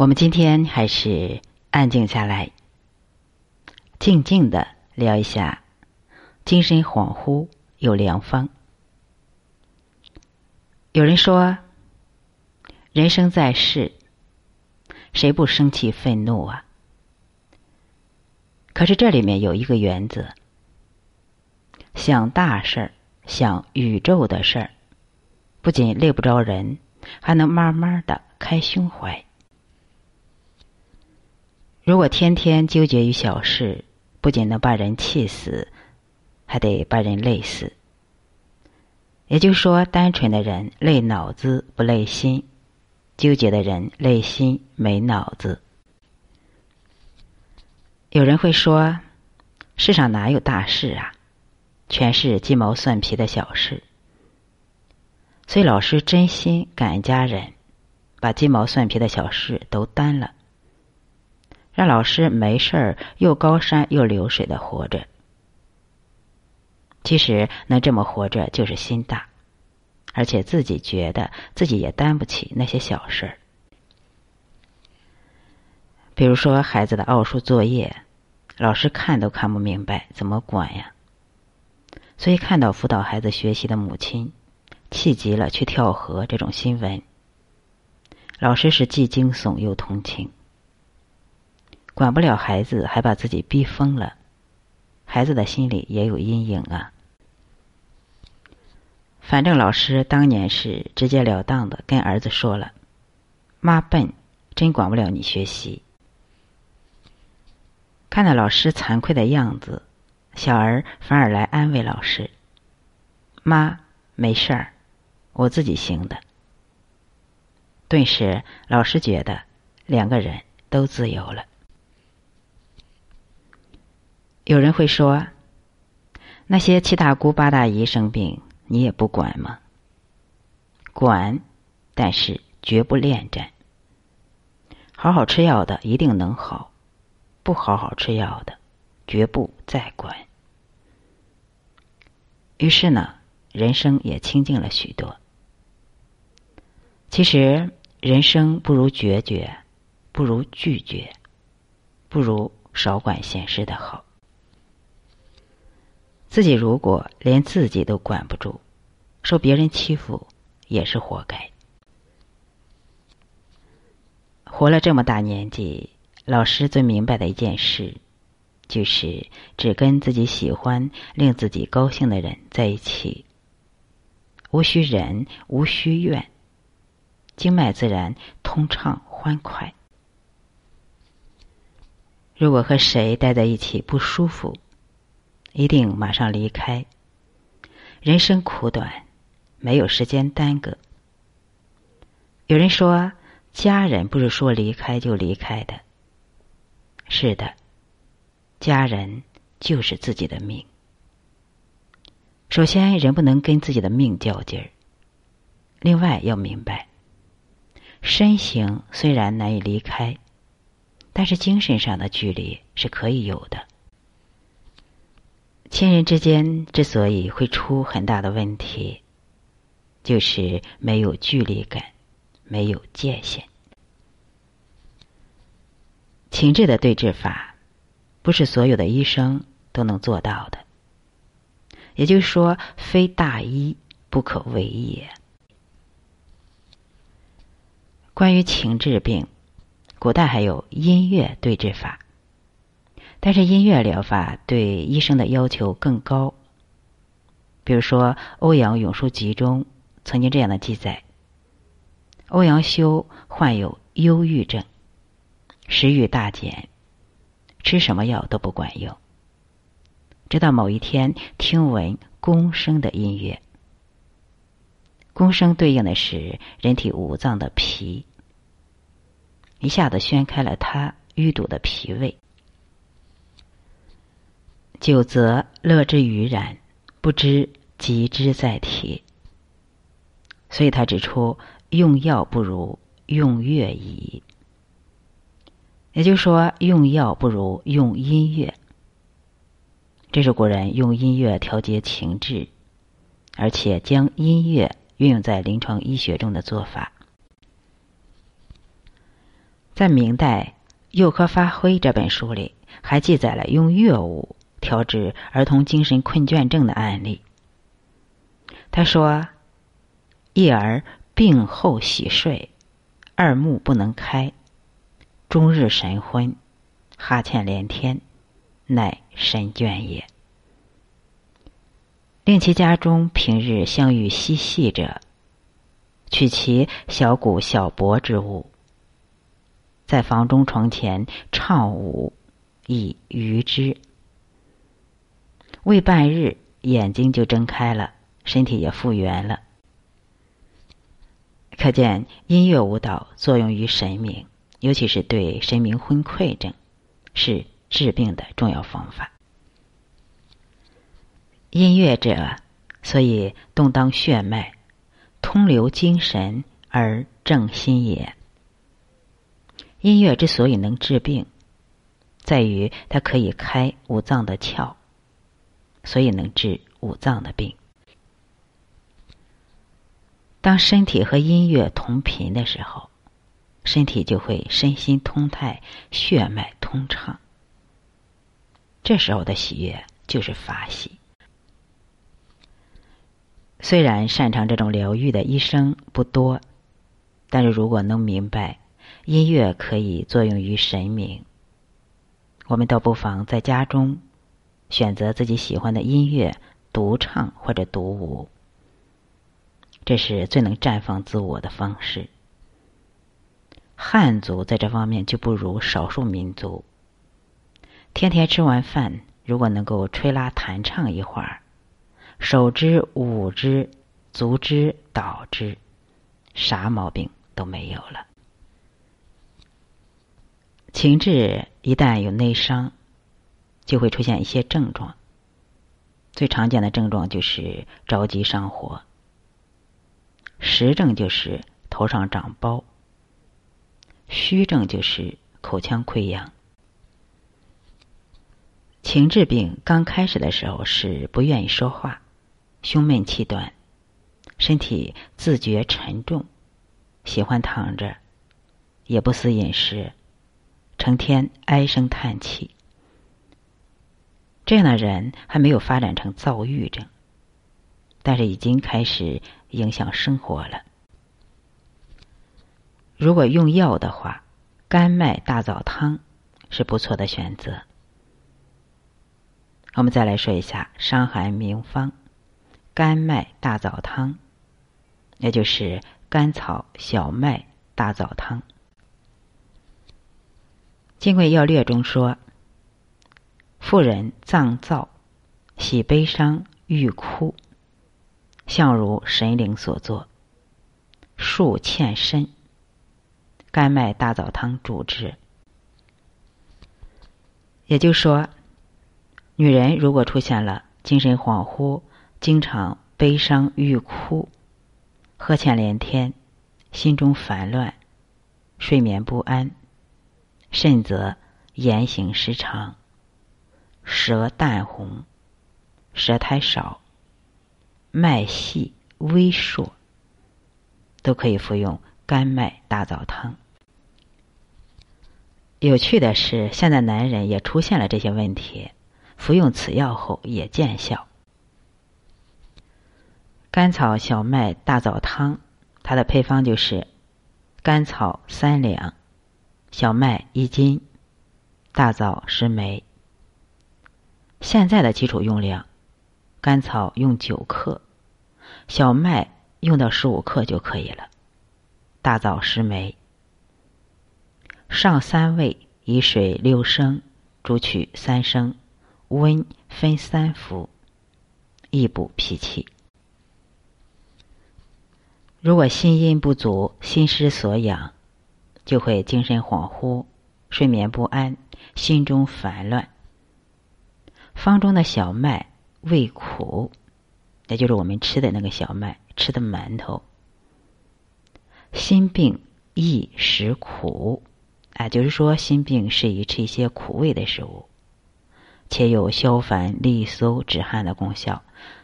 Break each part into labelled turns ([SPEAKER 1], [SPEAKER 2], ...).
[SPEAKER 1] 我们今天还是安静下来，静静的聊一下，精神恍惚有良方。有人说，人生在世，谁不生气愤怒啊？可是这里面有一个原则：想大事儿，想宇宙的事儿，不仅累不着人，还能慢慢的开胸怀。如果天天纠结于小事，不仅能把人气死，还得把人累死。也就是说，单纯的人累脑子不累心，纠结的人累心没脑子。有人会说，世上哪有大事啊？全是鸡毛蒜皮的小事。所以老师真心感恩家人，把鸡毛蒜皮的小事都担了。让老师没事儿又高山又流水的活着，其实能这么活着就是心大，而且自己觉得自己也担不起那些小事儿。比如说孩子的奥数作业，老师看都看不明白，怎么管呀？所以看到辅导孩子学习的母亲气急了去跳河这种新闻，老师是既惊悚又同情。管不了孩子，还把自己逼疯了，孩子的心里也有阴影啊。反正老师当年是直截了当的跟儿子说了：“妈笨，真管不了你学习。”看到老师惭愧的样子，小儿反而来安慰老师：“妈，没事儿，我自己行的。”顿时，老师觉得两个人都自由了。有人会说：“那些七大姑八大姨生病，你也不管吗？”管，但是绝不恋战。好好吃药的一定能好，不好好吃药的，绝不再管。于是呢，人生也清静了许多。其实，人生不如决绝，不如拒绝，不如少管闲事的好。自己如果连自己都管不住，受别人欺负也是活该。活了这么大年纪，老师最明白的一件事，就是只跟自己喜欢、令自己高兴的人在一起，无需忍，无需怨，经脉自然通畅欢快。如果和谁待在一起不舒服，一定马上离开。人生苦短，没有时间耽搁。有人说，家人不是说离开就离开的。是的，家人就是自己的命。首先，人不能跟自己的命较劲儿。另外，要明白，身形虽然难以离开，但是精神上的距离是可以有的。亲人之间之所以会出很大的问题，就是没有距离感，没有界限。情志的对治法，不是所有的医生都能做到的。也就是说，非大医不可为也。关于情志病，古代还有音乐对治法。但是音乐疗法对医生的要求更高。比如说《欧阳永书集》中曾经这样的记载：欧阳修患有忧郁症，食欲大减，吃什么药都不管用。直到某一天听闻宫声的音乐，宫声对应的是人体五脏的脾，一下子宣开了他淤堵的脾胃。久则乐之于然，不知疾之在体。所以他指出，用药不如用乐矣。也就是说，用药不如用音乐。这是古人用音乐调节情志，而且将音乐运用在临床医学中的做法。在明代《幼科发挥》这本书里，还记载了用乐舞调治儿童精神困倦症的案例。他说：“一儿病后喜睡，二目不能开，终日神昏，哈欠连天，乃神倦也。令其家中平日相遇嬉戏者，取其小鼓小帛之物，在房中床前唱舞，以娱之。未半日，眼睛就睁开了。”身体也复原了，可见音乐舞蹈作用于神明，尤其是对神明昏聩症，是治病的重要方法。音乐者，所以动荡血脉，通流精神而正心也。音乐之所以能治病，在于它可以开五脏的窍，所以能治五脏的病。当身体和音乐同频的时候，身体就会身心通泰，血脉通畅。这时候的喜悦就是法喜。虽然擅长这种疗愈的医生不多，但是如果能明白音乐可以作用于神明，我们倒不妨在家中选择自己喜欢的音乐，独唱或者独舞。这是最能绽放自我的方式。汉族在这方面就不如少数民族。天天吃完饭，如果能够吹拉弹唱一会儿，手之舞之，足之蹈之，啥毛病都没有了。情志一旦有内伤，就会出现一些症状。最常见的症状就是着急上火。实症就是头上长包，虚症就是口腔溃疡。情志病刚开始的时候是不愿意说话，胸闷气短，身体自觉沉重，喜欢躺着，也不思饮食，成天唉声叹气。这样的人还没有发展成躁郁症。但是已经开始影响生活了。如果用药的话，甘麦大枣汤是不错的选择。我们再来说一下伤寒名方：甘麦大枣汤，也就是甘草、小麦、大枣汤。《金匮要略》中说：“妇人脏燥，喜悲伤，欲哭。”相如神灵所作，数欠身，甘麦大枣汤主之。也就说，女人如果出现了精神恍惚、经常悲伤欲哭、呵欠连天、心中烦乱、睡眠不安，甚则言行失常、舌淡红、舌苔少。脉细微数，都可以服用甘麦大枣汤。有趣的是，现在男人也出现了这些问题，服用此药后也见效。甘草小麦大枣汤，它的配方就是甘草三两，小麦一斤，大枣十枚。现在的基础用量。甘草用九克，小麦用到十五克就可以了。大枣十枚，上三味，以水六升，煮取三升，温分三服，益补脾气。如果心阴不足，心失所养，就会精神恍惚，睡眠不安，心中烦乱。方中的小麦。味苦，也就是我们吃的那个小麦，吃的馒头。心病易食苦，啊，就是说心病适宜吃一些苦味的食物，且有消烦利搜止汗的功效。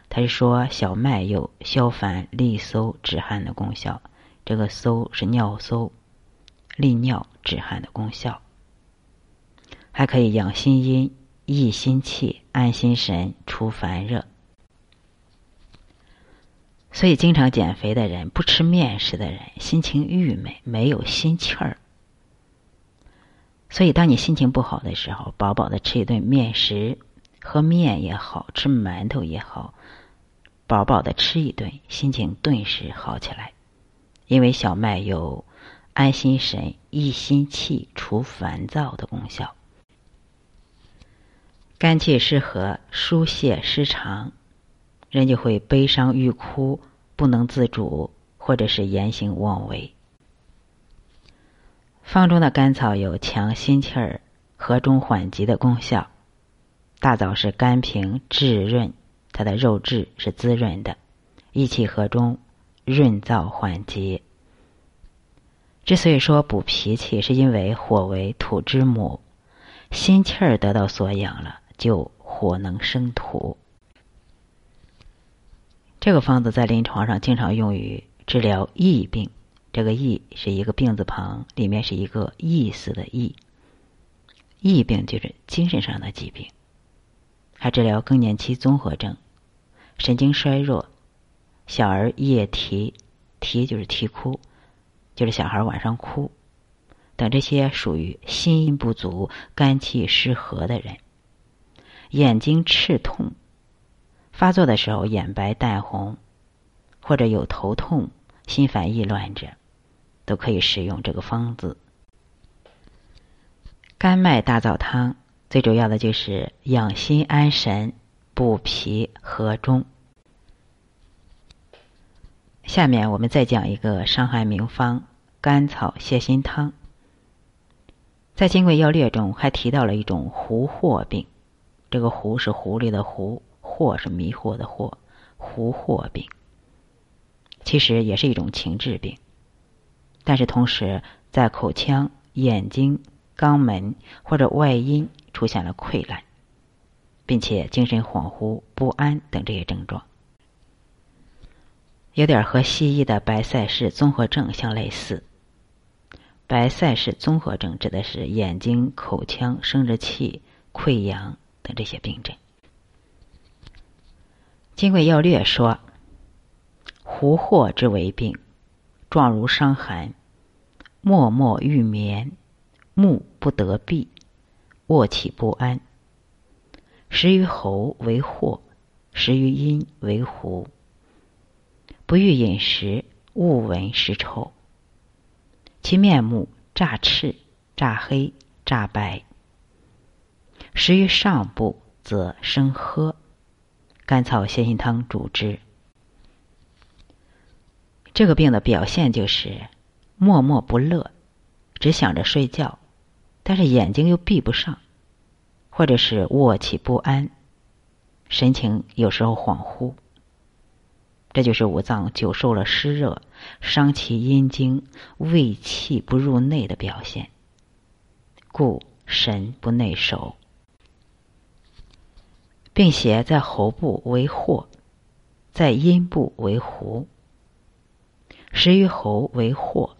[SPEAKER 1] 他是说小麦有消烦利搜止汗的功效，这个搜是尿搜，利尿止汗的功效，还可以养心阴、益心气、安心神、除烦热。所以，经常减肥的人、不吃面食的人，心情郁闷，没有心气儿。所以，当你心情不好的时候，饱饱的吃一顿面食，喝面也好吃馒头也好，饱饱的吃一顿，心情顿时好起来。因为小麦有安心神、益心气、除烦躁的功效。肝气失和、疏泄失常，人就会悲伤欲哭，不能自主，或者是言行妄为。方中的甘草有强心气儿、和中缓急的功效。大枣是甘平质润，它的肉质是滋润的，益气和中，润燥缓急。之所以说补脾气，是因为火为土之母，心气儿得到所养了，就火能生土。这个方子在临床上经常用于治疗疫病。这个“疫”是一个病字旁，里面是一个意思的“疫”。疫病就是精神上的疾病，还治疗更年期综合症、神经衰弱、小儿夜啼，啼就是啼哭，就是小孩晚上哭等这些属于心阴不足、肝气失和的人。眼睛赤痛，发作的时候眼白淡红，或者有头痛、心烦意乱者。都可以使用这个方子。甘麦大枣汤最主要的就是养心安神、补脾和中。下面我们再讲一个伤寒名方——甘草泻心汤。在《金匮要略》中还提到了一种狐惑病，这个“狐”是狐狸的“狐”，“惑”是迷惑的“惑”，狐惑病其实也是一种情志病。但是同时，在口腔、眼睛、肛门或者外阴出现了溃烂，并且精神恍惚、不安等这些症状，有点和西医的白塞氏综合症相类似。白塞氏综合症指的是眼睛、口腔、生殖器溃疡等这些病症。《金匮要略》说：“狐惑之为病。”状如伤寒，默默欲眠，目不得闭，卧起不安。食于喉为惑，食于阴为狐。不欲饮食，恶闻食臭。其面目乍赤、乍黑、乍白。食于上部，则生喝。甘草泻心汤主之。这个病的表现就是默默不乐，只想着睡觉，但是眼睛又闭不上，或者是卧起不安，神情有时候恍惚。这就是五脏久受了湿热，伤其阴经，胃气不入内的表现，故神不内守。并且在喉部为惑，在阴部为狐。食于喉为惑，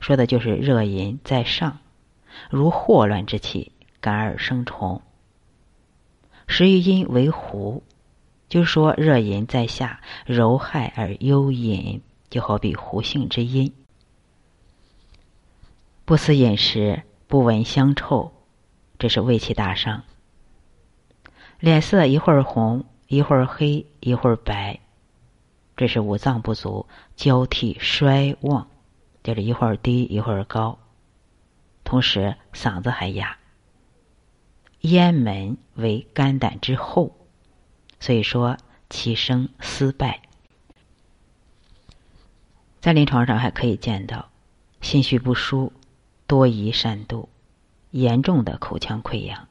[SPEAKER 1] 说的就是热淫在上，如霍乱之气，感而生虫。食于阴为狐，就是说热淫在下，柔害而幽隐，就好比狐性之阴。不思饮食，不闻香臭，这是胃气大伤。脸色一会儿红，一会儿黑，一会儿白。这是五脏不足，交替衰旺，就是一会儿低一会儿高，同时嗓子还哑。咽门为肝胆之后，所以说其生思败。在临床上还可以见到心绪不舒、多疑善妒、严重的口腔溃疡、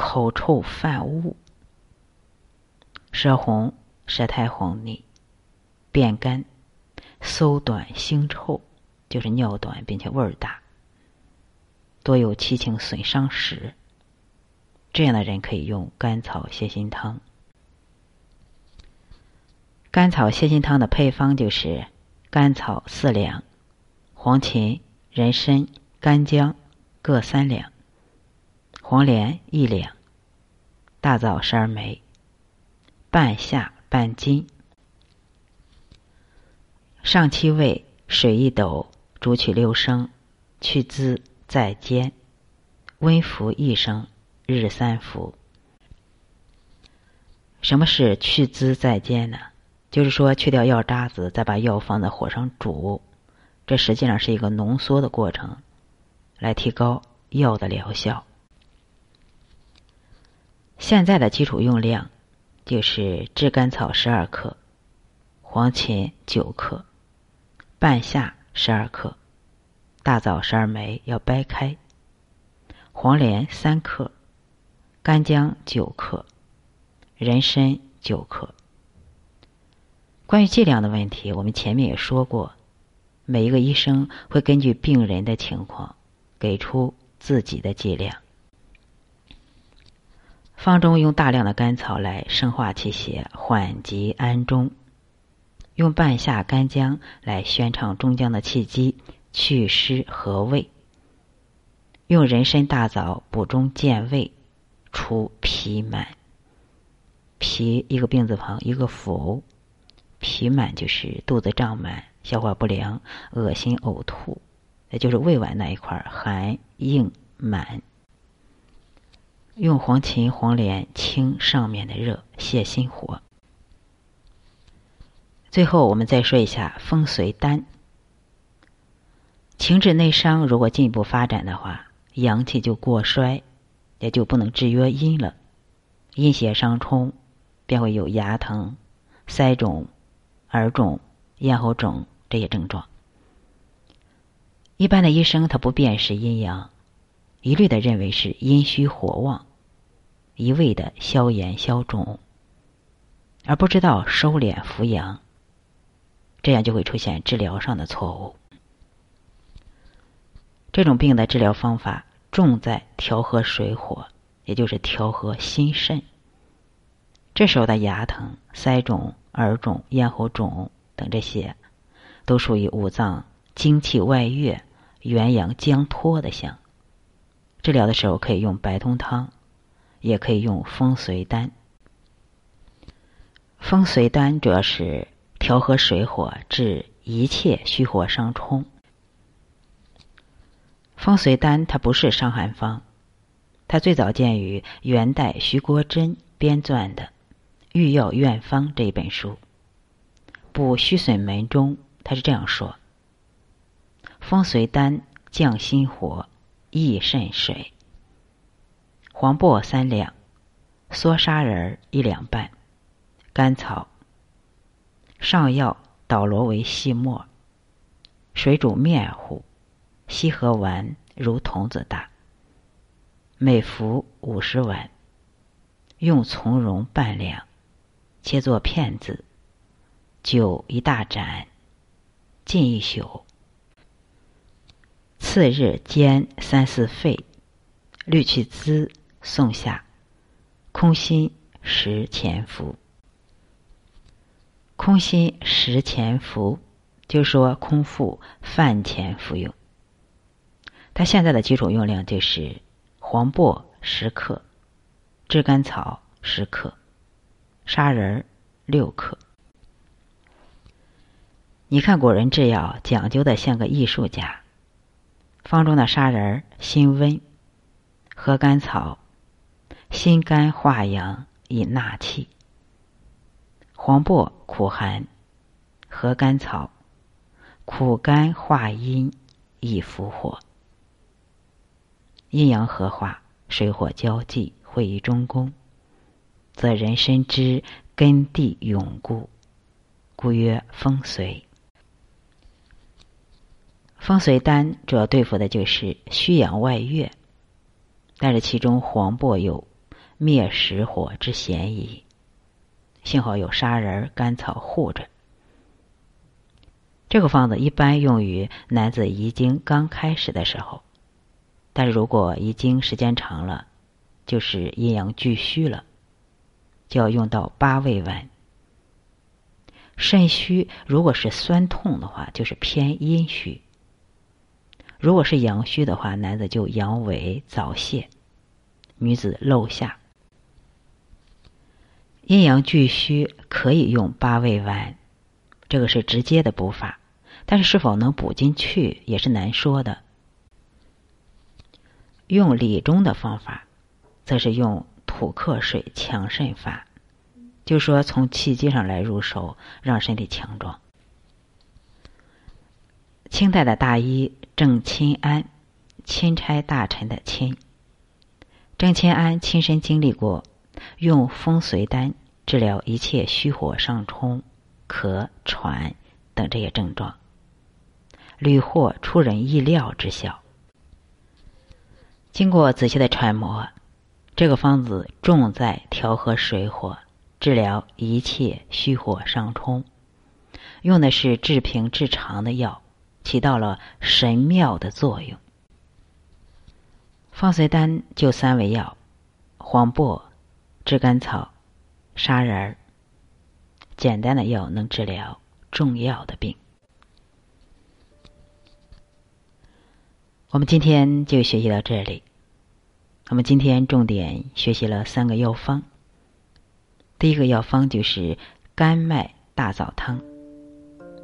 [SPEAKER 1] 口臭泛物、舌红、舌苔红腻。便干、搜短、腥臭，就是尿短并且味儿大，多有七情损伤史。这样的人可以用甘草泻心汤。甘草泻心汤的配方就是甘草四两、黄芩、人参、干姜各三两，黄连一两，大枣十二枚，半夏半斤。上七味，水一斗，煮取六升，去滋，再煎，温服一升，日三服。什么是去滋再煎呢？就是说去掉药渣子，再把药放在火上煮，这实际上是一个浓缩的过程，来提高药的疗效。现在的基础用量就是炙甘草十二克，黄芩九克。半夏十二克，大枣十二枚要掰开，黄连三克，干姜九克，人参九克。关于剂量的问题，我们前面也说过，每一个医生会根据病人的情况给出自己的剂量。方中用大量的甘草来生化气血，缓急安中。用半夏、干姜来宣畅中焦的气机，祛湿和胃；用人参、大枣补中健胃，除脾满。脾一个病字旁，一个腑，脾满就是肚子胀满、消化不良、恶心、呕吐，也就是胃脘那一块寒硬满。用黄芩、黄连清上面的热，泻心火。最后，我们再说一下风随丹。情志内伤如果进一步发展的话，阳气就过衰，也就不能制约阴了。阴邪伤冲，便会有牙疼、腮肿、耳肿、咽喉肿这些症状。一般的医生他不辨识阴阳，一律的认为是阴虚火旺，一味的消炎消肿，而不知道收敛扶阳。这样就会出现治疗上的错误。这种病的治疗方法重在调和水火，也就是调和心肾。这时候的牙疼、腮肿、耳肿、咽喉肿等这些，都属于五脏精气外越、元阳将脱的象。治疗的时候可以用白通汤，也可以用风随丹。风随丹主要是。调和水火，治一切虚火伤冲。风随丹它不是伤寒方，它最早见于元代徐国珍编撰的《御药院方》这一本书。补虚损门中，他是这样说：风随丹降心火，益肾水。黄柏三两，缩砂仁一两半，甘草。上药捣罗为细末，水煮面糊，稀和丸如童子大。每服五十丸，用从容半两，切作片子，酒一大盏，浸一宿。次日煎三四沸，滤去汁，送下，空心食前服。空心食前服，就说空腹饭前服用。它现在的基础用量就是黄柏十克，炙甘草十克，砂仁六克。你看古人制药讲究的像个艺术家。方中的砂仁辛温，和甘草心肝化阳，以纳气。黄柏苦寒，和甘草苦甘化阴，以伏火。阴阳合化，水火交济，会于中宫，则人参之根蒂永固，故曰风随。风随丹主要对付的就是虚阳外越，但是其中黄柏有灭实火之嫌疑。幸好有砂仁、甘草护着。这个方子一般用于男子遗精刚开始的时候，但是如果遗精时间长了，就是阴阳俱虚了，就要用到八味丸。肾虚如果是酸痛的话，就是偏阴虚；如果是阳虚的话，男子就阳痿早泄，女子漏下。阴阳俱虚，可以用八味丸，这个是直接的补法，但是是否能补进去也是难说的。用理中的方法，则是用土克水强肾法，就说从气机上来入手，让身体强壮。清代的大医郑钦安，钦差大臣的钦。郑钦安亲身经历过用风随丹治疗一切虚火上冲、咳喘等这些症状，屡获出人意料之效。经过仔细的揣摩，这个方子重在调和水火，治疗一切虚火上冲，用的是治平治长的药。起到了神妙的作用。方随丹就三味药：黄柏、炙甘草、砂仁儿。简单的药能治疗重要的病。我们今天就学习到这里。我们今天重点学习了三个药方。第一个药方就是甘麦大枣汤，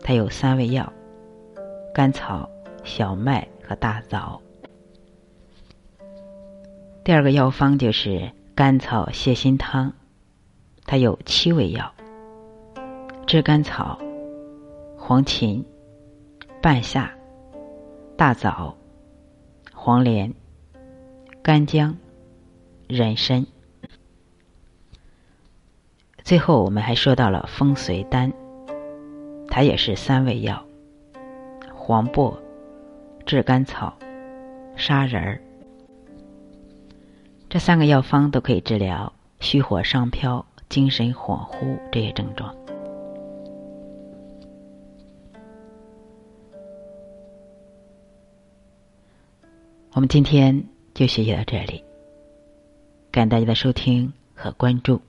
[SPEAKER 1] 它有三味药。甘草、小麦和大枣。第二个药方就是甘草泻心汤，它有七味药：炙甘草、黄芩、半夏、大枣、黄连、干姜、人参。最后，我们还说到了风随丹，它也是三味药。黄柏、炙甘草、砂仁儿，这三个药方都可以治疗虚火上飘、精神恍惚这些症状。我们今天就学习到这里，感谢大家的收听和关注。